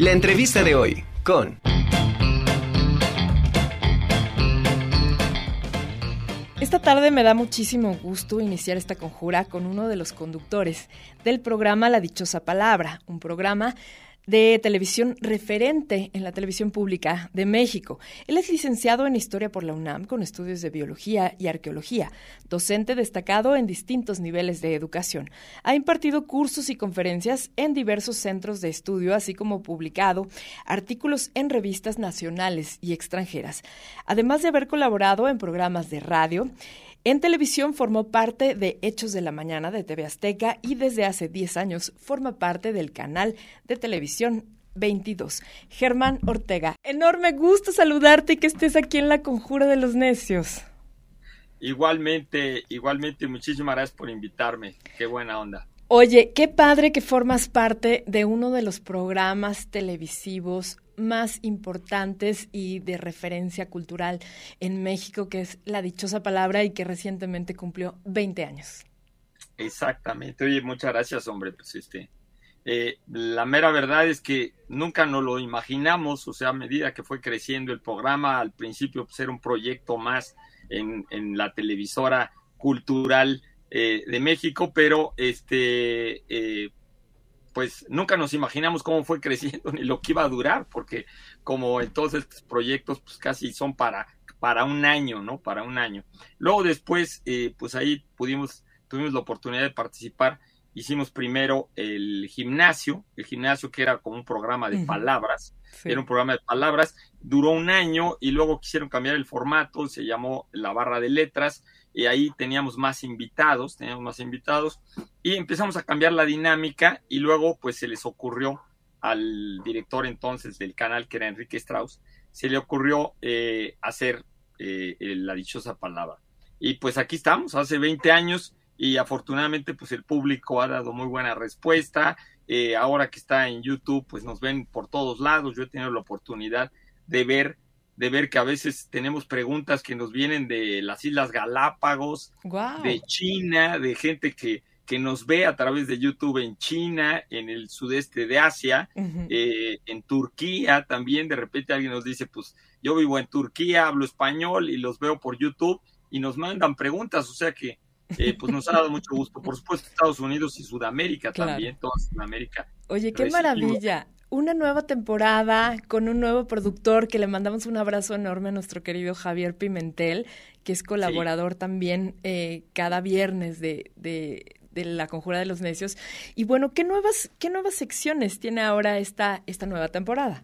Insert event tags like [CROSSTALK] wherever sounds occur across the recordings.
La entrevista de hoy con... Esta tarde me da muchísimo gusto iniciar esta conjura con uno de los conductores del programa La Dichosa Palabra, un programa de televisión referente en la televisión pública de México. Él es licenciado en Historia por la UNAM con estudios de Biología y Arqueología, docente destacado en distintos niveles de educación. Ha impartido cursos y conferencias en diversos centros de estudio, así como publicado artículos en revistas nacionales y extranjeras. Además de haber colaborado en programas de radio, en televisión formó parte de Hechos de la Mañana de TV Azteca y desde hace 10 años forma parte del canal de televisión 22. Germán Ortega, enorme gusto saludarte y que estés aquí en la Conjura de los Necios. Igualmente, igualmente, muchísimas gracias por invitarme. Qué buena onda. Oye, qué padre que formas parte de uno de los programas televisivos más importantes y de referencia cultural en México, que es La Dichosa Palabra y que recientemente cumplió 20 años. Exactamente. Oye, muchas gracias, hombre. Pues este, eh, la mera verdad es que nunca nos lo imaginamos, o sea, a medida que fue creciendo el programa, al principio pues, era un proyecto más en, en la televisora cultural eh, de México, pero este, eh, pues nunca nos imaginamos cómo fue [LAUGHS] creciendo ni lo que iba a durar, porque como en todos estos proyectos, pues casi son para, para un año, ¿no? Para un año. Luego después, eh, pues ahí pudimos, tuvimos la oportunidad de participar. Hicimos primero el gimnasio, el gimnasio que era como un programa de palabras, era un programa de palabras, duró un año y luego quisieron cambiar el formato, se llamó la barra de letras, y ahí teníamos más invitados, teníamos más invitados y empezamos a cambiar la dinámica y luego pues se les ocurrió al director entonces del canal que era Enrique Strauss, se le ocurrió eh, hacer eh, la dichosa palabra. Y pues aquí estamos, hace 20 años y afortunadamente pues el público ha dado muy buena respuesta. Eh, ahora que está en YouTube pues nos ven por todos lados, yo he tenido la oportunidad de ver de ver que a veces tenemos preguntas que nos vienen de las Islas Galápagos, de China, de gente que, que nos ve a través de YouTube en China, en el sudeste de Asia, eh, en Turquía también. De repente alguien nos dice, pues yo vivo en Turquía, hablo español y los veo por YouTube y nos mandan preguntas, o sea que eh, pues nos ha dado mucho gusto. Por supuesto, Estados Unidos y Sudamérica también, toda Sudamérica. Oye, qué maravilla una nueva temporada con un nuevo productor que le mandamos un abrazo enorme a nuestro querido Javier Pimentel, que es colaborador también eh, cada viernes de, de, la Conjura de los Necios. Y bueno, ¿qué nuevas, qué nuevas secciones tiene ahora esta, esta nueva temporada?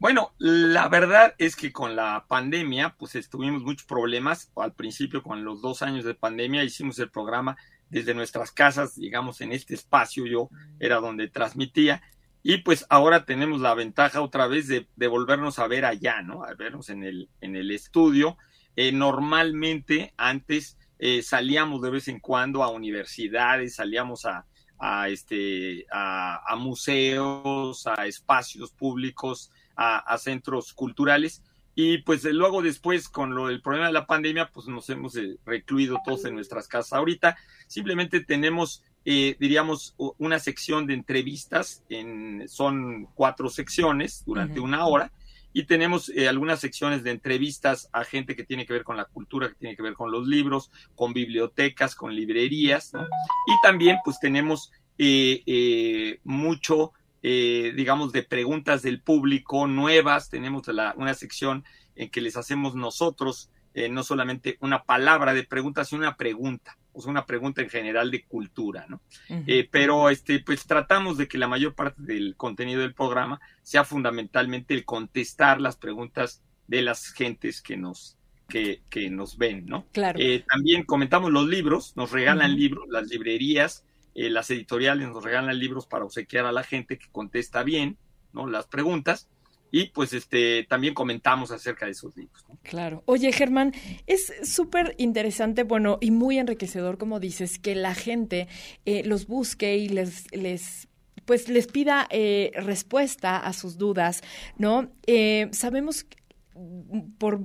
Bueno, la verdad es que con la pandemia, pues tuvimos muchos problemas. Al principio, con los dos años de pandemia, hicimos el programa desde nuestras casas, digamos, en este espacio yo era donde transmitía y pues ahora tenemos la ventaja otra vez de, volvernos a ver allá, ¿no? A vernos en el, en el estudio. Eh, normalmente antes eh, salíamos de vez en cuando a universidades, salíamos a, a este, a, museos, a espacios públicos, a, centros culturales. Y pues luego después, con lo del problema de la pandemia, pues nos hemos eh, recluido todos en nuestras casas. Ahorita simplemente tenemos eh, diríamos, una sección de entrevistas, en, son cuatro secciones durante una hora, y tenemos eh, algunas secciones de entrevistas a gente que tiene que ver con la cultura, que tiene que ver con los libros, con bibliotecas, con librerías, y también pues tenemos eh, mucho, digamos, de preguntas del público nuevas, tenemos la, una sección en que les hacemos nosotros no solamente una palabra de pregunta, sino una pregunta pues una pregunta en general de cultura, ¿no? Eh, pero este, pues tratamos de que la mayor parte del contenido del programa sea fundamentalmente el contestar las preguntas de las gentes que nos, que, que nos ven, ¿no? Claro. Eh, también comentamos los libros, nos regalan libros, las librerías, eh, las editoriales nos regalan libros para obsequiar a la gente que contesta bien, ¿no? Las preguntas y pues este también comentamos acerca de esos libros. Claro. Oye, Germán, es súper interesante, bueno, y muy enriquecedor, como dices, que la gente eh, los busque y les, les pues les pida eh, respuesta a sus dudas, ¿no? Eh, sabemos por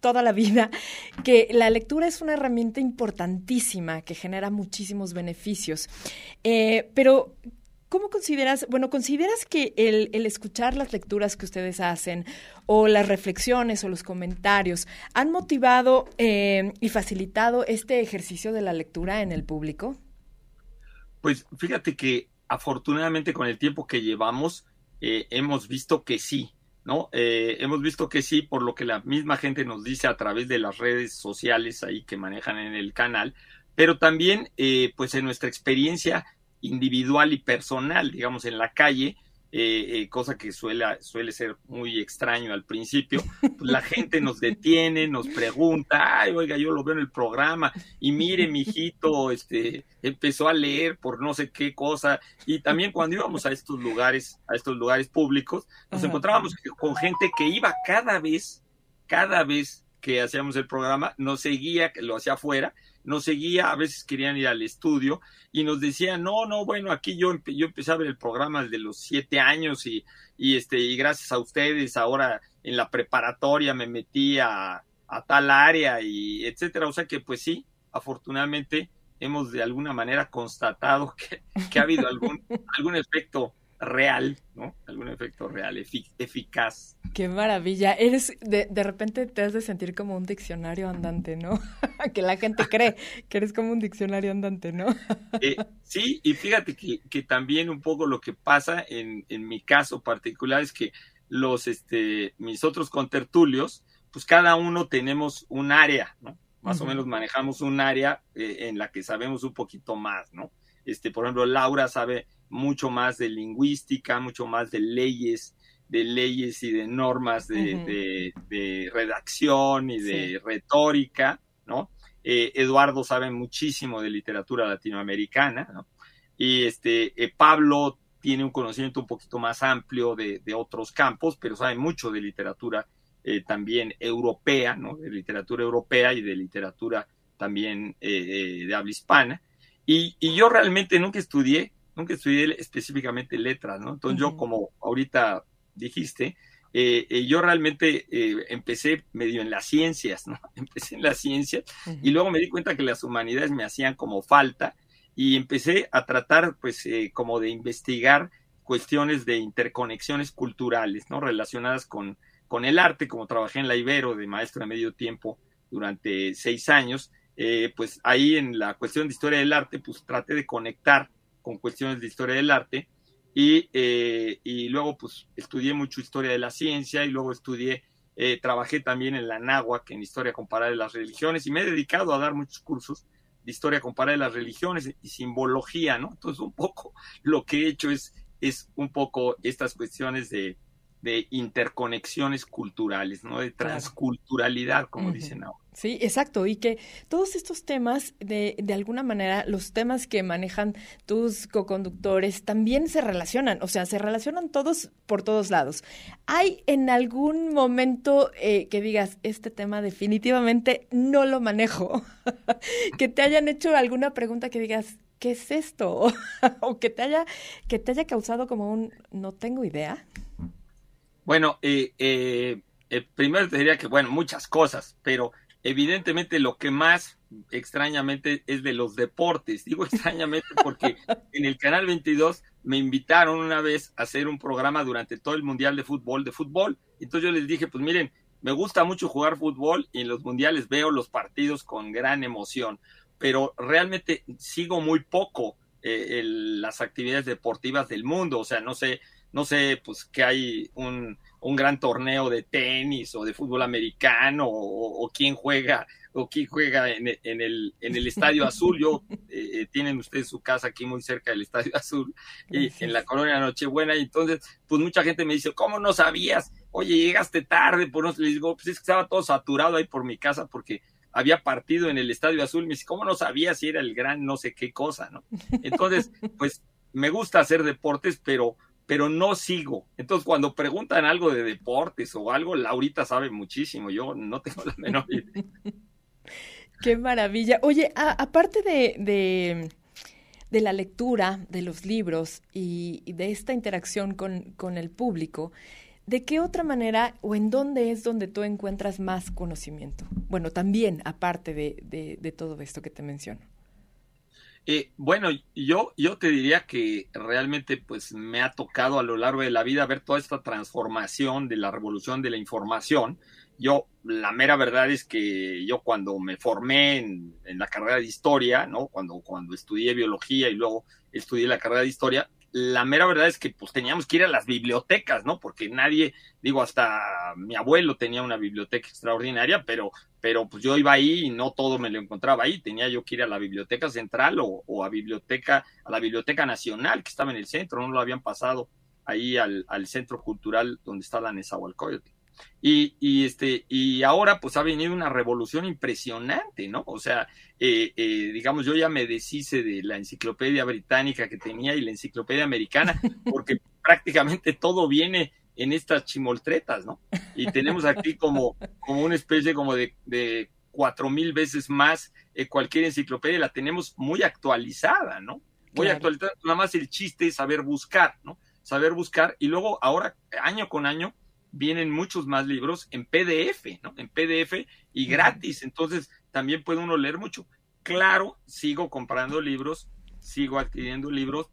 toda la vida que la lectura es una herramienta importantísima que genera muchísimos beneficios, pero ¿Cómo consideras, bueno, consideras que el, escuchar las lecturas que ustedes hacen o las reflexiones o los comentarios han motivado eh, y facilitado este ejercicio de la lectura en el público? Pues fíjate que afortunadamente con el tiempo que llevamos eh, hemos visto que sí, ¿no? Eh, hemos visto que sí, por lo que la misma gente nos dice a través de las redes sociales ahí que manejan en el canal, pero también, pues en nuestra experiencia individual y personal, digamos, en la calle, eh, eh, cosa que suele, suele ser muy extraño al principio, pues la gente nos detiene, nos pregunta, ay, oiga, yo lo veo en el programa, y mire, mi hijito, este, empezó a leer por no sé qué cosa, y también cuando íbamos a estos lugares, a estos lugares públicos, nos encontrábamos con gente que iba cada vez, cada vez que hacíamos el programa, nos seguía, que lo hacía afuera, nos seguía, a veces querían ir al estudio y nos decían, no, no, bueno, aquí yo, yo empecé a ver el programa desde los siete años y, y, este, y gracias a ustedes ahora en la preparatoria me metí a, a tal área y etcétera. O sea que pues sí, afortunadamente hemos de alguna manera constatado [LAUGHS] que, que ha habido algún, algún efecto real, ¿no? Algún efecto real, eficaz. Qué maravilla. Eres, de, de repente te has de sentir como un diccionario andante, ¿no? [LAUGHS] que la gente cree que eres como un diccionario andante, ¿no? [LAUGHS] Eh, sí, y fíjate que, que, también un poco lo que pasa en, en mi caso particular es que los, este, mis otros contertulios, pues cada uno tenemos un área, ¿no? Más uh -huh. o menos manejamos un área eh, en la que sabemos un poquito más, ¿no? Este, por ejemplo, Laura sabe mucho más de lingüística, mucho más de leyes, de leyes y de normas de, uh -huh. de, de redacción y de sí. retórica, ¿no? Eh, Eduardo sabe muchísimo de literatura latinoamericana, ¿no? Y este, eh, Pablo tiene un conocimiento un poquito más amplio de, de otros campos, pero sabe mucho de literatura eh, también europea, ¿no? De literatura europea y de literatura también de habla hispana. Y, y, yo realmente nunca estudié, nunca estudié específicamente letras, ¿no? Entonces uh -huh. yo, como ahorita dijiste, eh, eh, yo realmente eh, empecé medio en las ciencias, ¿no? [LAUGHS] Empecé en las ciencias uh -huh. y luego me di cuenta que las humanidades me hacían como falta y empecé a tratar, pues, como de investigar cuestiones de interconexiones culturales, ¿no? Relacionadas con, con el arte, como trabajé en la Ibero de maestro de medio tiempo durante seis años, pues ahí en la cuestión de historia del arte, pues traté de conectar con cuestiones de historia del arte y, eh, y luego pues estudié mucho historia de la ciencia y luego estudié, eh, trabajé también en la náhuatl, en historia comparada de las religiones y me he dedicado a dar muchos cursos de historia comparada de las religiones y simbología, ¿no? Entonces un poco lo que he hecho es, es un poco estas cuestiones de, de interconexiones culturales, ¿no? De transculturalidad, como uh -huh. dicen ahora. Sí, exacto. Y que todos estos temas, de, de alguna manera, los temas que manejan tus co-conductores también se relacionan, o sea, se relacionan todos por todos lados. ¿Hay en algún momento eh, que digas, este tema definitivamente no lo manejo? [LAUGHS] que te hayan hecho alguna pregunta que digas, ¿qué es esto? [LAUGHS] o que te haya, que te haya causado como un, no tengo idea. Bueno, eh, eh, primero te diría que, bueno, muchas cosas, pero evidentemente lo que más extrañamente es de los deportes. Digo [LAUGHS] extrañamente porque en el Canal 22 me invitaron una vez a hacer un programa durante todo el Mundial de Fútbol de fútbol. Entonces yo les dije, pues miren, me gusta mucho jugar fútbol y en los mundiales veo los partidos con gran emoción, pero realmente sigo muy poco eh, el, las actividades deportivas del mundo. O sea, no sé, no sé, pues que hay un, un, gran torneo de tenis o de fútbol americano o, o quién juega o quién juega en, en, el, en el Estadio Azul. Yo, eh, tienen ustedes su casa aquí muy cerca del Estadio Azul y en la colonia Nochebuena y entonces, pues mucha gente me dice, ¿cómo no sabías? Oye, llegaste tarde, pues no, les digo, pues es que estaba todo saturado ahí por mi casa porque había partido en el Estadio Azul, me dice, ¿cómo no sabías si era el gran no sé qué cosa, no? Entonces, pues me gusta hacer deportes, pero pero no sigo. Entonces, cuando preguntan algo de deportes o algo, Laurita sabe muchísimo, yo no tengo la menor [LAUGHS] idea. Qué maravilla. Oye, a, aparte de, de, de, la lectura de los libros y, y de esta interacción con, con, el público, ¿de qué otra manera o en dónde es donde tú encuentras más conocimiento? Bueno, también aparte de, de todo esto que te menciono. Eh, bueno, yo, yo te diría que realmente pues me ha tocado a lo largo de la vida ver toda esta transformación de la revolución de la información. Yo, la mera verdad es que yo cuando me formé en, en la carrera de historia, ¿no? Cuando, cuando estudié biología y luego estudié la carrera de historia, la mera verdad es que pues teníamos que ir a las bibliotecas, ¿no? Porque nadie, digo, hasta mi abuelo tenía una biblioteca extraordinaria, pero, pero pues yo iba ahí y no todo me lo encontraba ahí, tenía yo que ir a la biblioteca central o, a biblioteca, a la biblioteca nacional que estaba en el centro, no lo habían pasado ahí al, al centro cultural donde está la Nezahualcóyotl. Y, y, este, y ahora pues ha venido una revolución impresionante, ¿no? O sea, eh, eh, digamos, yo ya me deshice de la enciclopedia británica que tenía y la enciclopedia americana, [LAUGHS] porque prácticamente todo viene en estas chimoltretas, ¿no? Y tenemos aquí como, como una especie como de, de cuatro mil veces más eh, cualquier enciclopedia, la tenemos muy actualizada, ¿no? Muy actualizada, nada más el chiste es saber buscar, ¿no? Saber buscar y luego ahora, año con año, vienen muchos más libros en PDF, ¿no? En PDF y gratis, entonces también puede uno leer mucho. Claro, sigo comprando libros, sigo adquiriendo libros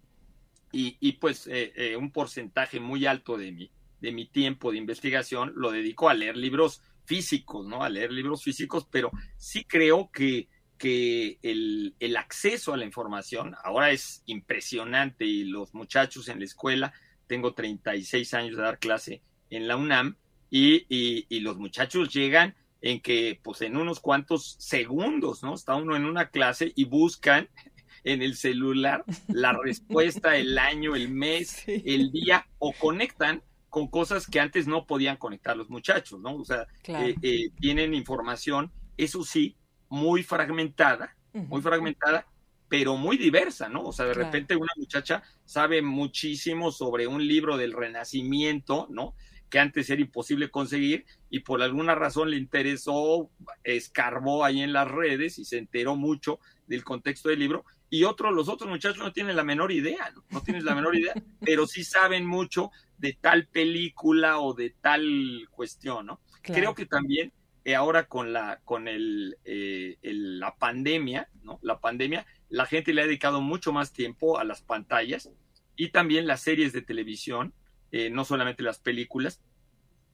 y, y pues eh, eh, un porcentaje muy alto de mi, de mi tiempo de investigación lo dedico a leer libros físicos, ¿no? A leer libros físicos, pero sí creo que, que el, el acceso a la información ahora es impresionante y los muchachos en la escuela, tengo 36 años de dar clase en la UNAM y, y, los muchachos llegan en que pues en unos cuantos segundos, ¿no? Está uno en una clase y buscan [LAUGHS] en el celular la respuesta, el año, el mes, [LAUGHS] el día o conectan con cosas que antes no podían conectar los muchachos, ¿no? O sea, eh, eh, tienen información, eso sí, muy fragmentada, muy fragmentada, pero muy diversa, ¿no? O sea, de repente una muchacha sabe muchísimo sobre un libro del Renacimiento, ¿no? Que antes era imposible conseguir y por alguna razón le interesó, escarbó ahí en las redes y se enteró mucho del contexto del libro. Y otros, los otros muchachos no tienen la menor idea, no, no tienen la menor idea, [LAUGHS] pero sí saben mucho de tal película o de tal cuestión, ¿no? Creo que también eh, ahora con la con el, eh, el, la pandemia, ¿no? La pandemia, la gente le ha dedicado mucho más tiempo a las pantallas y también las series de televisión eh, no solamente las películas,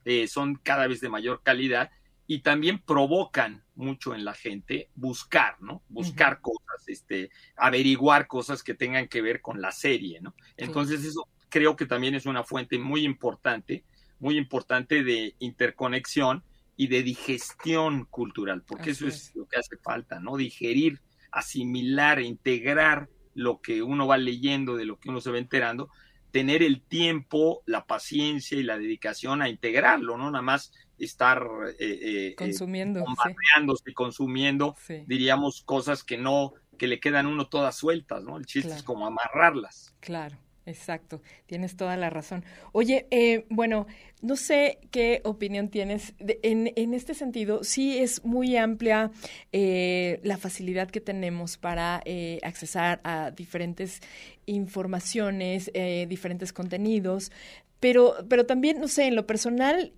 eh, son cada vez de mayor calidad y también provocan mucho en la gente buscar, ¿no? Buscar cosas, este, averiguar cosas que tengan que ver con la serie, ¿no? Entonces eso creo que también es una fuente muy importante, muy importante de interconexión y de digestión cultural, porque eso es, lo que hace falta, ¿no? Digerir, asimilar, integrar lo que uno va leyendo, de lo que uno se va enterando, tener el tiempo, la paciencia y la dedicación a integrarlo, no nada más estar eh, eh, eh consumiendo, bombardeándose, consumiendo, diríamos, cosas que no, que le quedan uno todas sueltas, ¿no? El chiste es como amarrarlas. Claro. Exacto, tienes toda la razón. Oye, eh, bueno, no sé qué opinión tienes en, en, este sentido. Sí es muy amplia eh, la facilidad que tenemos para eh, accesar a diferentes informaciones, diferentes contenidos, pero, pero también, no sé, en lo personal,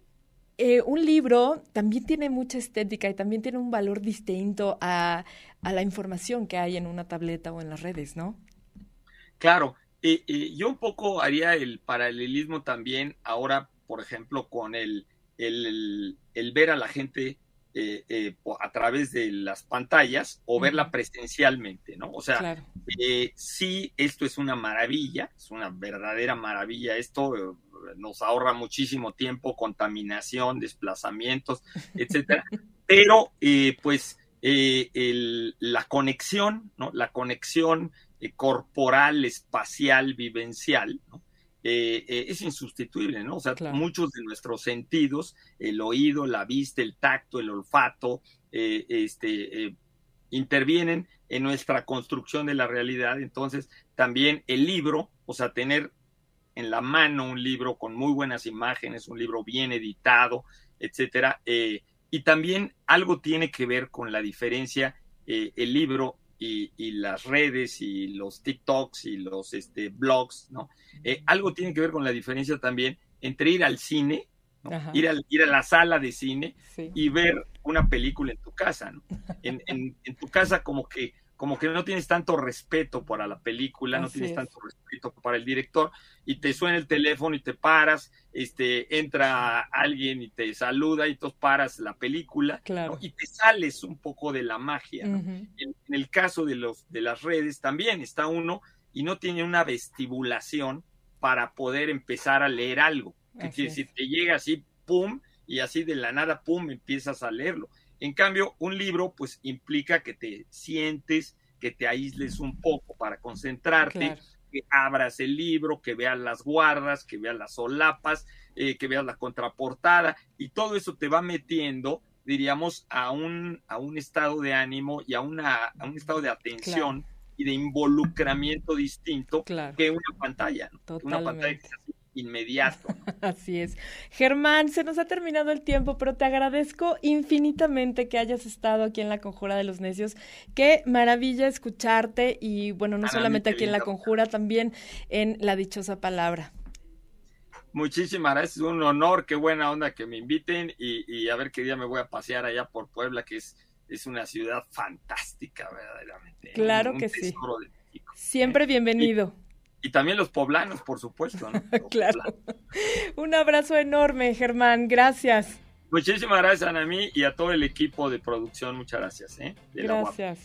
un libro también tiene mucha estética y también tiene un valor distinto a, a la información que hay en una tableta o en las redes, ¿no? Claro, yo un poco haría el paralelismo también ahora, por ejemplo, con el, el, ver a la gente eh, eh, a través de las pantallas o verla presencialmente, ¿no? O sea, eh, sí, esto es una maravilla, es una verdadera maravilla. Esto nos ahorra muchísimo tiempo, contaminación, desplazamientos, [LAUGHS] etcétera. Pero, pues, la conexión, ¿no? La conexión eh, corporal, espacial, vivencial, eh, eh, es insustituible, ¿no? O sea, muchos de nuestros sentidos, el oído, la vista, el tacto, el olfato, este, intervienen en nuestra construcción de la realidad. Entonces, también el libro, o sea, tener en la mano un libro con muy buenas imágenes, un libro bien editado, etcétera. y también algo tiene que ver con la diferencia, el libro y, las redes y los TikToks y los este, blogs, ¿no? Eh, algo tiene que ver con la diferencia también entre ir al cine, ir, al, ir a la sala de cine y ver una película en tu casa, ¿no? En, en, tu casa como que como que no tienes tanto respeto para la película, no tienes tanto respeto para el director, y te suena el teléfono y te paras, este, entra alguien y te saluda y tú paras la película y te sales un poco de la magia. en, el caso de, los, de las redes también está uno y no tiene una vestibulación para poder empezar a leer algo. Que quiere decir, te llega así, pum, y así de la nada, pum, empiezas a leerlo. En cambio, un libro pues implica que te sientes, que te aísles un poco para concentrarte, que abras el libro, que veas las guardas, que veas las solapas, eh, que veas la contraportada y todo eso te va metiendo, diríamos, a un, a un estado de ánimo y a, una, a un estado de atención y de involucramiento distinto que una pantalla. Una pantalla inmediato. [LAUGHS] Así es. Germán, se nos ha terminado el tiempo, pero te agradezco infinitamente que hayas estado aquí en la Conjura de los Necios. Qué maravilla escucharte y bueno, no solamente aquí en la Conjura, también en la dichosa palabra. Muchísimas gracias, es un honor, qué buena onda que me inviten y, a ver qué día me voy a pasear allá por Puebla, que es, es una ciudad fantástica, verdaderamente. Claro que sí. Siempre [LAUGHS] bienvenido. Y también los poblanos, por supuesto. [LAUGHS] claro. Un abrazo enorme, Germán. Gracias. Muchísimas gracias, Anamí, y a todo el equipo de producción. Muchas gracias. ¿eh? gracias.